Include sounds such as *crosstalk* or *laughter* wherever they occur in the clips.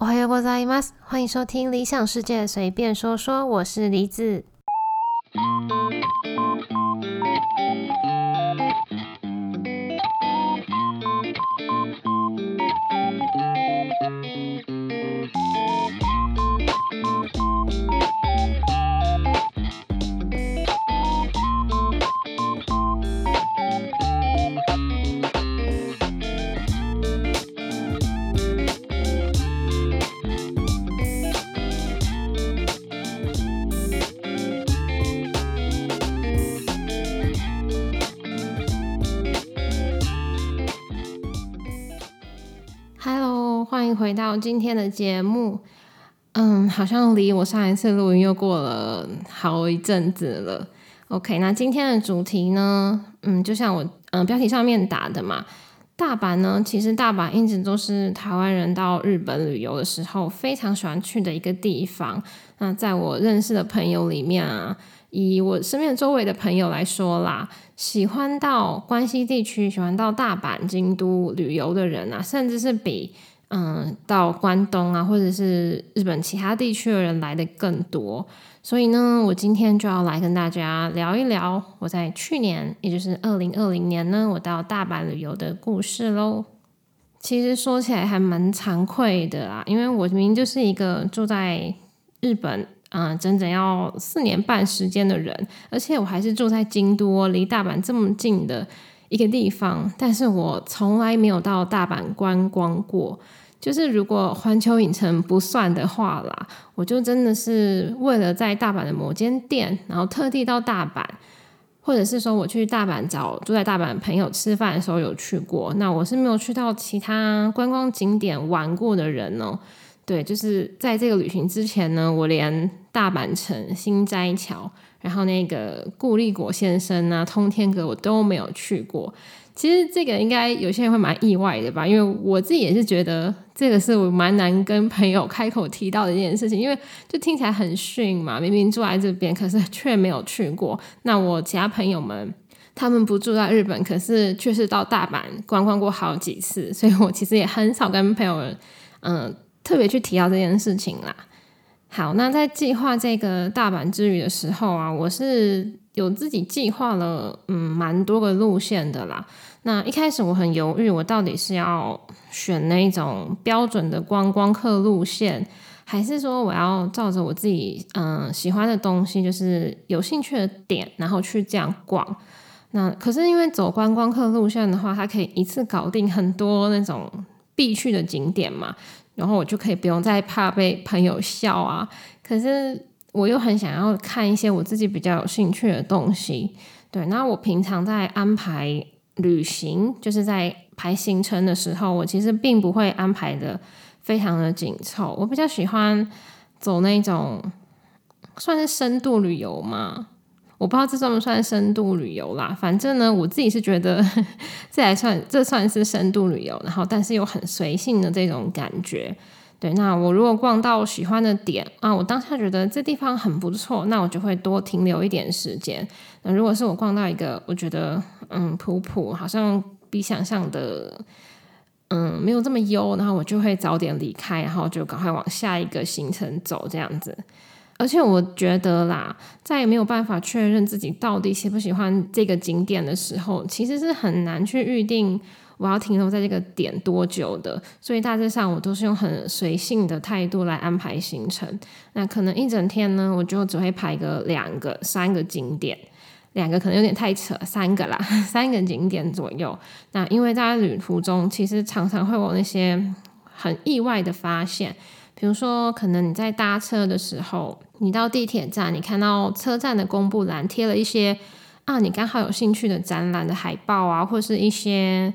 おはようございます。欢迎收听《理想世界随便说说》，我是梨子。 回到今天的节目。嗯，好像离我上一次录音又过了好一阵子了。OK，那今天的主题呢？嗯，就像我嗯标题上面打的嘛，大阪呢，其实大阪一直都是台湾人到日本旅游的时候非常喜欢去的一个地方。那在我认识的朋友里面啊，以我身边周围的朋友来说啦，喜欢到关西地区、喜欢到大阪、京都旅游的人啊，甚至是比嗯到关东啊，或者是日本其他地区的人来的更多。所以呢，我今天就要来跟大家聊一聊我在去年，也就是二零二零年呢，我到大阪旅游的故事喽。其实说起来还蛮惭愧的啦，因为我明明就是一个住在日本。嗯，整整要四年半时间的人，而且我还是住在京都，离大阪这么近的一个地方，但是我从来没有到大阪观光过。就是如果环球影城不算的话啦，我就真的是为了在大阪的某间店，然后特地到大阪，或者是说我去大阪找住在大阪朋友吃饭的时候有去过。那我是没有去到其他观光景点玩过的人哦。对，就是在这个旅行之前呢，我连大阪城、新斋桥，然后那个顾立国先生啊、通天阁我都没有去过。其实这个应该有些人会蛮意外的吧，因为我自己也是觉得这个是我蛮难跟朋友开口提到的一件事情，因为就听起来很逊嘛，明明住在这边，可是却没有去过。那我其他朋友们，他们不住在日本，可是却是到大阪观光过好几次，所以我其实也很少跟朋友嗯。特别去提到这件事情啦。好，那在计划这个大阪之旅的时候啊，我是有自己计划了，嗯，蛮多个路线的啦。那一开始我很犹豫，我到底是要选那种标准的观光客路线，还是说我要照着我自己嗯喜欢的东西，就是有兴趣的点，然后去这样逛。那可是因为走观光客路线的话，它可以一次搞定很多那种必去的景点嘛。然后我就可以不用再怕被朋友笑啊。可是我又很想要看一些我自己比较有兴趣的东西。对，那我平常在安排旅行，就是在排行程的时候，我其实并不会安排的非常的紧凑。我比较喜欢走那种算是深度旅游嘛。我不知道这算不算深度旅游啦，反正呢，我自己是觉得 *laughs* 这还算这算是深度旅游，然后但是又很随性的这种感觉。对，那我如果逛到喜欢的点啊，我当下觉得这地方很不错，那我就会多停留一点时间。那如果是我逛到一个我觉得嗯普普，好像比想象的嗯没有这么优，然后我就会早点离开，然后就赶快往下一个行程走，这样子。而且我觉得啦，在没有办法确认自己到底喜不喜欢这个景点的时候，其实是很难去预定我要停留在这个点多久的。所以大致上，我都是用很随性的态度来安排行程。那可能一整天呢，我就只会排个两个、三个景点，两个可能有点太扯，三个啦，*laughs* 三个景点左右。那因为在旅途中，其实常常会有那些很意外的发现。比如说，可能你在搭车的时候，你到地铁站，你看到车站的公布栏贴了一些啊，你刚好有兴趣的展览的海报啊，或是一些。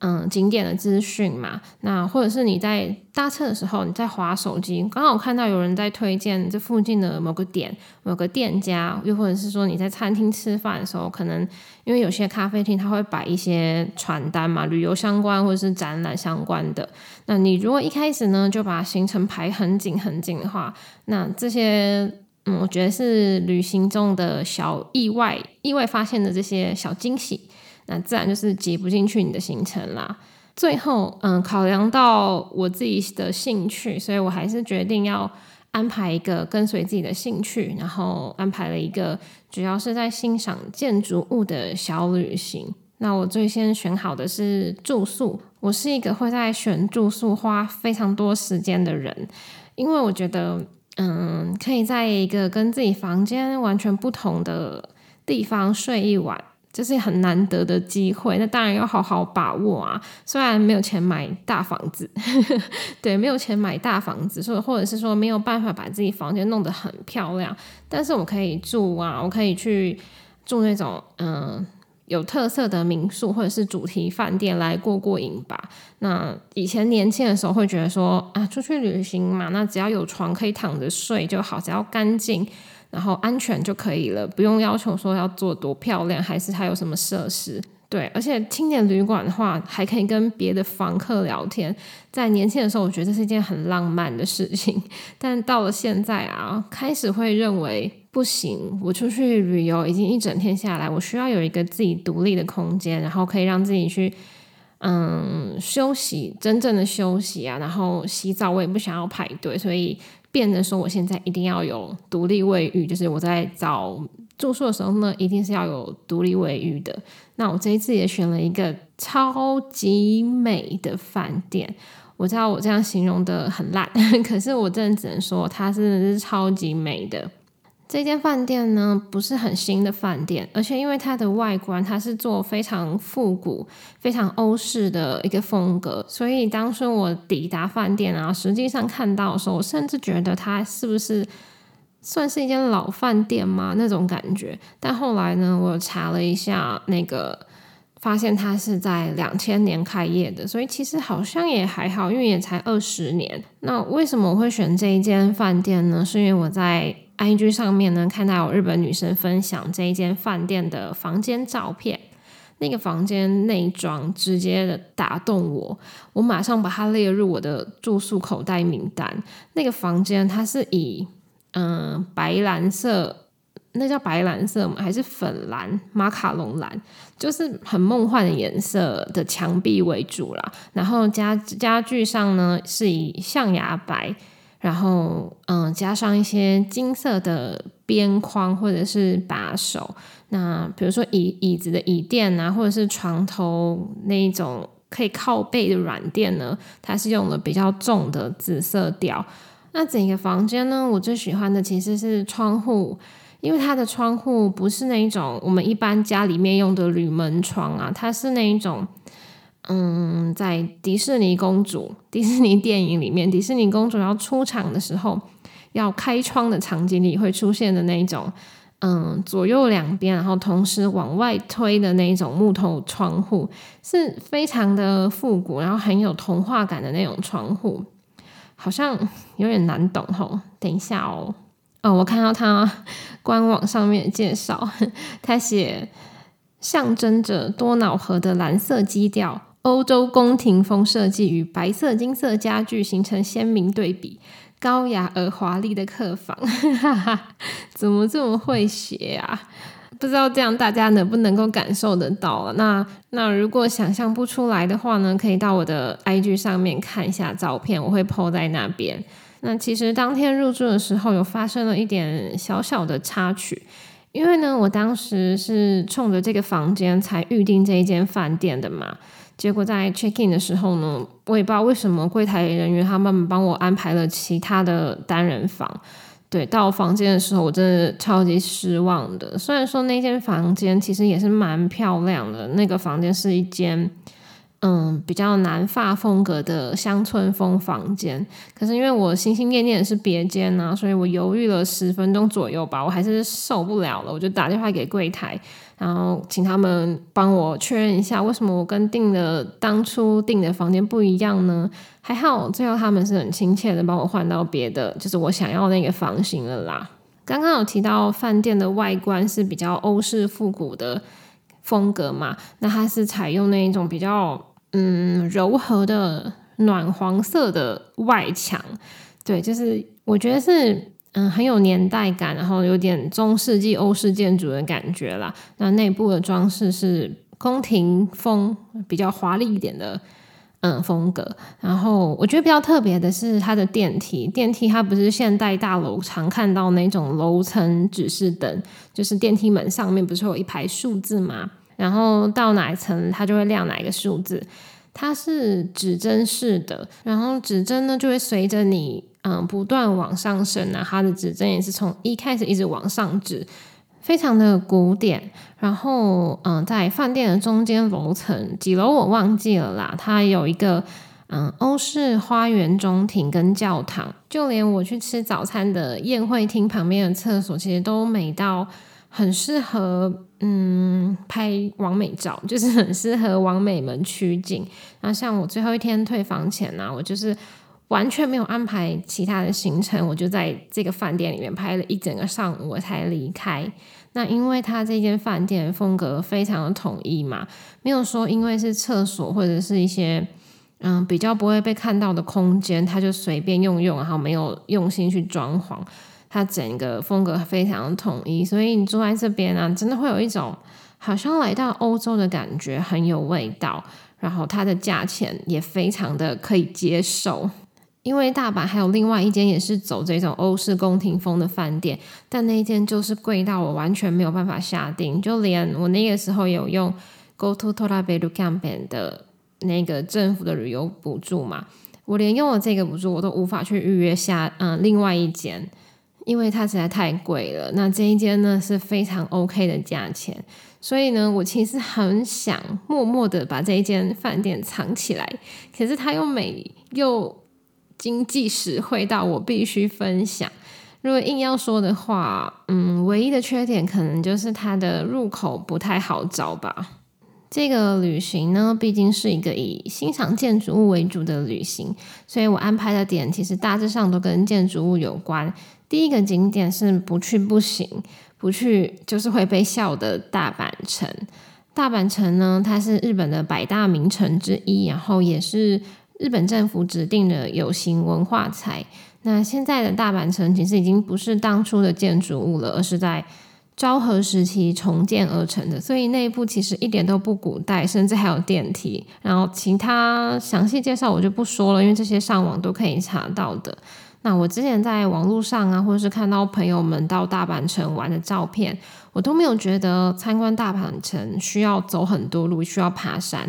嗯，景点的资讯嘛，那或者是你在搭车的时候，你在划手机，刚好看到有人在推荐这附近的某个点、某个店家，又或者是说你在餐厅吃饭的时候，可能因为有些咖啡厅它会摆一些传单嘛，旅游相关或者是展览相关的。那你如果一开始呢就把行程排很紧很紧的话，那这些嗯，我觉得是旅行中的小意外、意外发现的这些小惊喜。那自然就是挤不进去你的行程啦。最后，嗯，考量到我自己的兴趣，所以我还是决定要安排一个跟随自己的兴趣，然后安排了一个主要是在欣赏建筑物的小旅行。那我最先选好的是住宿。我是一个会在选住宿花非常多时间的人，因为我觉得，嗯，可以在一个跟自己房间完全不同的地方睡一晚，这是很难得的机会。那当然要好好把握啊！虽然没有钱买大房子，*laughs* 对，没有钱买大房子，或或者是说没有办法把自己房间弄得很漂亮，但是我可以住啊，我可以去住那种，嗯。有特色的民宿或者是主题饭店来过过瘾吧。那以前年轻的时候会觉得说啊，出去旅行嘛，那只要有床可以躺着睡就好，只要干净，然后安全就可以了，不用要求说要做多漂亮，还是它有什么设施。对，而且青年旅馆的话，还可以跟别的房客聊天。在年轻的时候，我觉得这是一件很浪漫的事情。*laughs* 但到了现在啊，开始会认为不行。我出去旅游已经一整天下来，我需要有一个自己独立的空间，然后可以让自己去嗯休息，真正的休息啊。然后洗澡我也不想要排队，所以变得说我现在一定要有独立卫浴，就是我在找。住宿的时候呢，一定是要有独立卫浴的。那我这一次也选了一个超级美的饭店。我知道我这样形容的很烂，*laughs* 可是我真的只能说它真的是超级美的。这间饭店呢不是很新的饭店，而且因为它的外观它是做非常复古、非常欧式的一个风格，所以当初我抵达饭店啊，实际上看到的时候，我甚至觉得它是不是。算是一间老饭店吗？那种感觉。但后来呢，我查了一下，那个发现它是在两千年开业的，所以其实好像也还好，因为也才二十年。那为什么我会选这一间饭店呢？是因为我在 IG 上面呢看到有日本女生分享这一间饭店的房间照片，那个房间内装直接的打动我，我马上把它列入我的住宿口袋名单。那个房间它是以嗯，白蓝色，那叫白蓝色吗？还是粉蓝、马卡龙蓝？就是很梦幻的颜色的墙壁为主啦。然后家家具上呢是以象牙白，然后嗯加上一些金色的边框或者是把手。那比如说椅椅子的椅垫啊，或者是床头那一种可以靠背的软垫呢，它是用了比较重的紫色调。那整个房间呢？我最喜欢的其实是窗户，因为它的窗户不是那一种我们一般家里面用的铝门窗啊，它是那一种，嗯，在迪士尼公主、迪士尼电影里面，迪士尼公主要出场的时候要开窗的场景里会出现的那一种，嗯，左右两边然后同时往外推的那一种木头窗户，是非常的复古，然后很有童话感的那种窗户。好像有点难懂吼，等一下哦。哦，我看到它 *laughs* 官网上面介绍，*laughs* 它写象征着多瑙河的蓝色基调，欧洲宫廷风设计与白色金色家具形成鲜明对比，高雅而华丽的客房，*laughs* 怎么这么会写啊？不知道这样大家能不能够感受得到那那如果想象不出来的话呢，可以到我的 IG 上面看一下照片，我会 po 在那边。那其实当天入住的时候，有发生了一点小小的插曲，因为呢，我当时是冲着这个房间才预定这一间饭店的嘛。结果在 check in 的时候呢，我也不知道为什么柜台人员他们帮我安排了其他的单人房。对，到房间的时候，我真的超级失望的。虽然说那间房间其实也是蛮漂亮的，那个房间是一间。嗯，比较南法风格的乡村风房间，可是因为我心心念念的是别间呢，所以我犹豫了十分钟左右吧，我还是受不了了，我就打电话给柜台，然后请他们帮我确认一下，为什么我跟订的当初订的房间不一样呢？还好最后他们是很亲切的帮我换到别的，就是我想要那个房型了啦。刚刚有提到饭店的外观是比较欧式复古的风格嘛，那它是采用那一种比较。嗯，柔和的暖黄色的外墙，对，就是我觉得是嗯很有年代感，然后有点中世纪欧式建筑的感觉啦。那内部的装饰是宫廷风，比较华丽一点的嗯风格。然后我觉得比较特别的是它的电梯，电梯它不是现代大楼常看到那种楼层指示灯，就是电梯门上面不是有一排数字吗？然后到哪一层它就会亮哪一个数字。它是指针式的，然后指针呢就会随着你嗯不断往上升啊，它的指针也是从一开始一直往上指，非常的古典。然后嗯，在饭店的中间楼层几楼我忘记了啦，它有一个嗯欧式花园中庭跟教堂，就连我去吃早餐的宴会厅旁边的厕所，其实都美到。很适合嗯拍完美照，就是很适合完美们取景。然后像我最后一天退房前呢，我就是完全没有安排其他的行程，我就在这个饭店里面拍了一整个上午，我才离开。那因为它这间饭店风格非常的统一嘛，没有说因为是厕所或者是一些嗯比较不会被看到的空间，他就随便用用，然后没有用心去装潢。它整个风格非常统一，所以你住在这边啊，真的会有一种好像来到欧洲的感觉，很有味道。然后它的价钱也非常的可以接受，因为大阪还有另外一间也是走这种欧式宫廷风的饭店，但那一间就是贵到我完全没有办法下定，就连我那个时候有用 Go to Toraberu Campaign 的那个政府的旅游补助嘛，我连用了这个补助，我都无法去预约下嗯另外一间。因为它实在太贵了，那这一间呢是非常 OK 的价钱，所以呢，我其实很想默默的把这一间饭店藏起来，可是它又美又经济实惠到我必须分享。如果硬要说的话，嗯，唯一的缺点可能就是它的入口不太好找吧。这个旅行呢，毕竟是一个以欣赏建筑物为主的旅行，所以我安排的点其实大致上都跟建筑物有关。第一个景点是不去不行，不去就是会被笑的大阪城。大阪城呢，它是日本的百大名城之一，然后也是日本政府指定的有形文化财。那现在的大阪城其实已经不是当初的建筑物了，而是在昭和时期重建而成的，所以内部其实一点都不古代，甚至还有电梯。然后其他详细介绍我就不说了，因为这些上网都可以查到的。那我之前在网络上啊，或者是看到朋友们到大阪城玩的照片，我都没有觉得参观大阪城需要走很多路，需要爬山。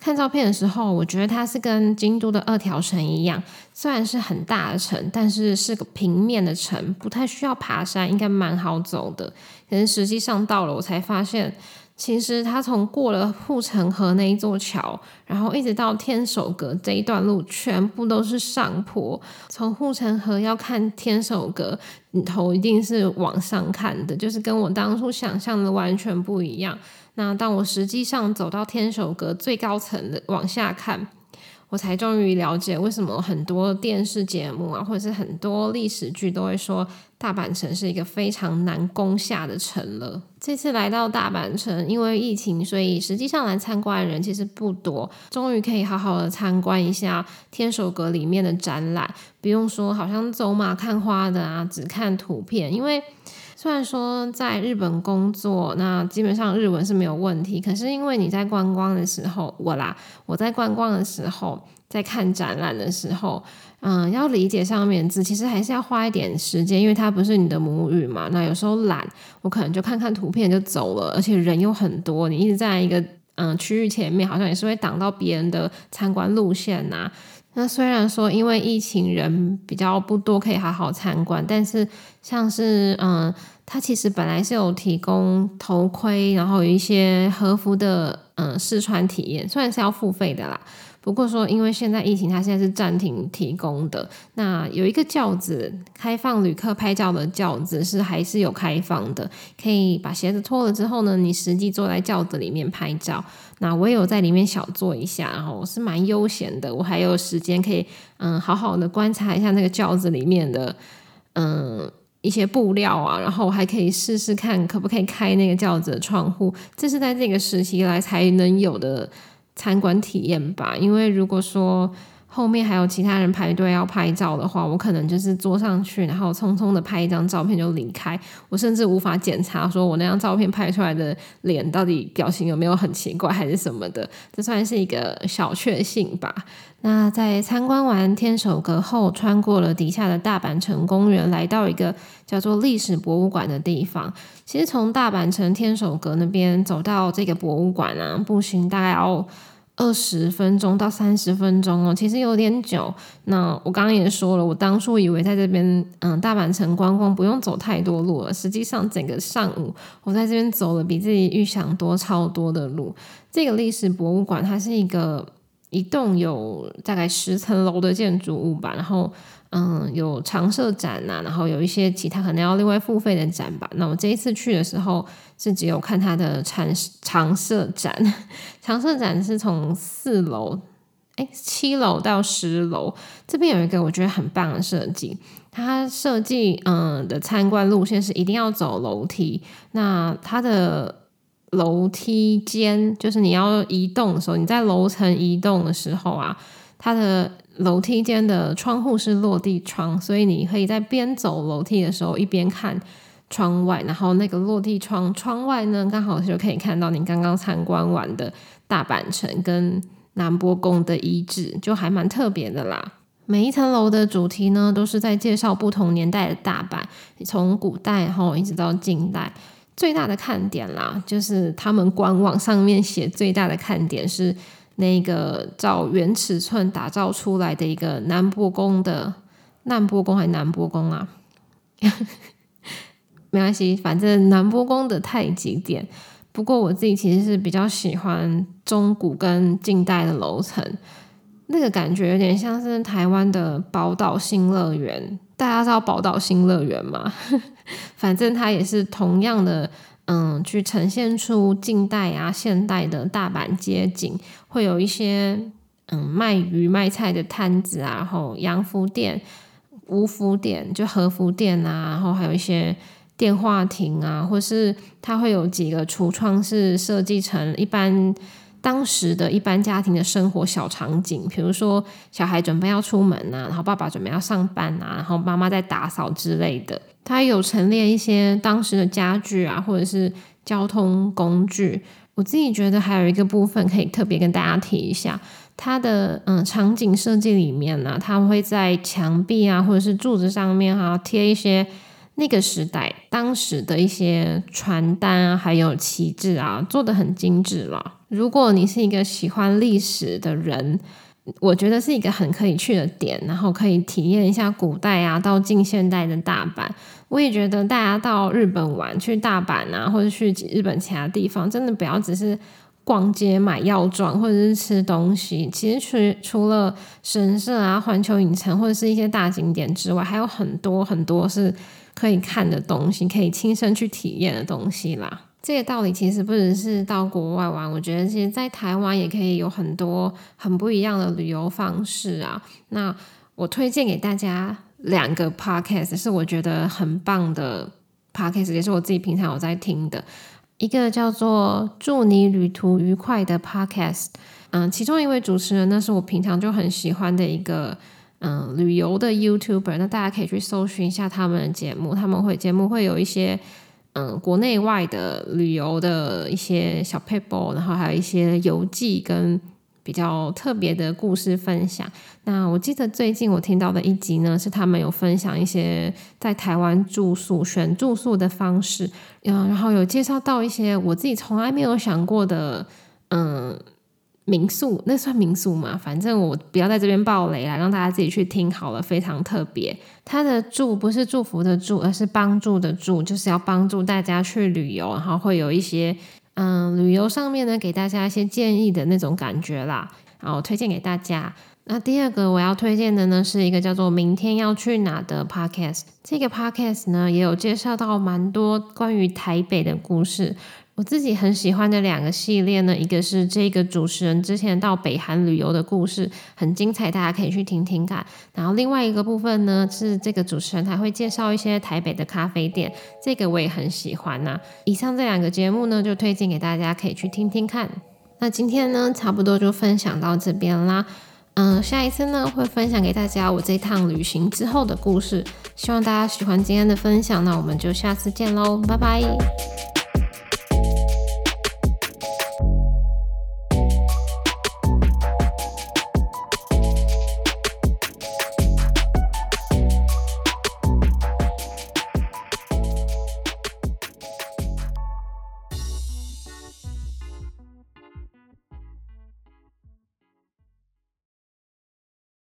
看照片的时候，我觉得它是跟京都的二条城一样，虽然是很大的城，但是是个平面的城，不太需要爬山，应该蛮好走的。可是实际上到了，我才发现。其实它从过了护城河那一座桥，然后一直到天守阁这一段路，全部都是上坡。从护城河要看天守阁，你头一定是往上看的，就是跟我当初想象的完全不一样。那当我实际上走到天守阁最高层的往下看。我才终于了解为什么很多电视节目啊，或者是很多历史剧都会说大阪城是一个非常难攻下的城了。这次来到大阪城，因为疫情，所以实际上来参观的人其实不多。终于可以好好的参观一下天守阁里面的展览，不用说好像走马看花的啊，只看图片。因为虽然说在日本工作，那基本上日文是没有问题。可是因为你在观光的时候，我啦，我在观光的时候，在看展览的时候，嗯，要理解上面字，其实还是要花一点时间，因为它不是你的母语嘛。那有时候懒，我可能就看看图片就走了，而且人又很多，你一直在一个嗯区域前面，好像也是会挡到别人的参观路线呐。那虽然说因为疫情人比较不多，可以好好参观，但是像是嗯，它其实本来是有提供头盔，然后有一些和服的嗯试穿体验，虽然是要付费的啦。不过说，因为现在疫情，它现在是暂停提供的。那有一个轿子，开放旅客拍照的轿子是还是有开放的，可以把鞋子脱了之后呢，你实际坐在轿子里面拍照。那我也有在里面小坐一下，然后我是蛮悠闲的，我还有时间可以嗯好好的观察一下那个轿子里面的嗯一些布料啊，然后我还可以试试看可不可以开那个轿子的窗户，这是在这个时期来才能有的。参观体验吧，因为如果说后面还有其他人排队要拍照的话，我可能就是坐上去，然后匆匆的拍一张照片就离开。我甚至无法检查说我那张照片拍出来的脸到底表情有没有很奇怪还是什么的，这算是一个小确幸吧。那在参观完天守阁后，穿过了底下的大阪城公园，来到一个叫做历史博物馆的地方。其实从大阪城天守阁那边走到这个博物馆啊，步行大概要。二十分钟到三十分钟哦，其实有点久。那我刚刚也说了，我当初以为在这边，嗯，大阪城观光不用走太多路了。实际上，整个上午我在这边走了比自己预想多超多的路。这个历史博物馆，它是一个一栋有大概十层楼的建筑物吧，然后。嗯，有常设展呐，然后有一些其他可能要另外付费的展吧。那我这一次去的时候是只有看它的常常设展，常设展是从四楼，哎，七楼到十楼。这边有一个我觉得很棒的设计，它设计嗯的参观路线是一定要走楼梯。那它的楼梯间就是你要移动的时候，你在楼层移动的时候啊，它的。楼梯间的窗户是落地窗，所以你可以在边走楼梯的时候一边看窗外，然后那个落地窗窗外呢，刚好就可以看到你刚刚参观完的大阪城跟南波宫的遗址，就还蛮特别的啦。每一层楼的主题呢，都是在介绍不同年代的大阪，从古代然后一直到近代。最大的看点啦，就是他们官网上面写最大的看点是。那个照原尺寸打造出来的一个南波宫的南波宫还是南波宫啊？*laughs* 没关系，反正南波宫的太极殿。不过我自己其实是比较喜欢中古跟近代的楼层，那个感觉有点像是台湾的宝岛新乐园。大家知道宝岛新乐园吗？*laughs* 反正它也是同样的。嗯，去呈现出近代啊、现代的大阪街景，会有一些嗯卖鱼卖菜的摊子啊，然后洋服店、无服店，就和服店啊，然后还有一些电话亭啊，或是它会有几个橱窗是设计成一般当时的一般家庭的生活小场景，比如说小孩准备要出门啊，然后爸爸准备要上班啊，然后妈妈在打扫之类的。它有陈列一些当时的家具啊，或者是交通工具。我自己觉得还有一个部分可以特别跟大家提一下，它的嗯场景设计里面呢，它会在墙壁啊或者是柱子上面哈贴一些那个时代当时的一些传单啊，还有旗帜啊，做的很精致了。如果你是一个喜欢历史的人。我觉得是一个很可以去的点，然后可以体验一下古代啊到近现代的大阪。我也觉得大家到日本玩，去大阪啊，或者去日本其他地方，真的不要只是逛街买药妆或者是吃东西。其实除除了神社啊、环球影城或者是一些大景点之外，还有很多很多是可以看的东西，可以亲身去体验的东西啦。这个道理其实不只是到国外玩，我觉得其实在台湾也可以有很多很不一样的旅游方式啊。那我推荐给大家两个 podcast，是我觉得很棒的 podcast，也是我自己平常有在听的。一个叫做“祝你旅途愉快”的 podcast，嗯，其中一位主持人呢是我平常就很喜欢的一个嗯旅游的 YouTuber，那大家可以去搜寻一下他们的节目，他们会节目会有一些。嗯，国内外的旅游的一些小 paper，然后还有一些游记跟比较特别的故事分享。那我记得最近我听到的一集呢，是他们有分享一些在台湾住宿选住宿的方式，嗯，然后有介绍到一些我自己从来没有想过的，嗯。民宿那算民宿吗？反正我不要在这边爆雷了，让大家自己去听好了。非常特别，它的祝不是祝福的祝，而是帮助的助，就是要帮助大家去旅游，然后会有一些嗯旅游上面呢给大家一些建议的那种感觉啦。然后推荐给大家。那第二个我要推荐的呢是一个叫做《明天要去哪》的 podcast。这个 podcast 呢也有介绍到蛮多关于台北的故事。我自己很喜欢的两个系列呢，一个是这个主持人之前到北韩旅游的故事，很精彩，大家可以去听听看。然后另外一个部分呢，是这个主持人还会介绍一些台北的咖啡店，这个我也很喜欢呐。以上这两个节目呢，就推荐给大家，可以去听听看。那今天呢，差不多就分享到这边啦。嗯，下一次呢会分享给大家我这趟旅行之后的故事，希望大家喜欢今天的分享，那我们就下次见喽，拜拜。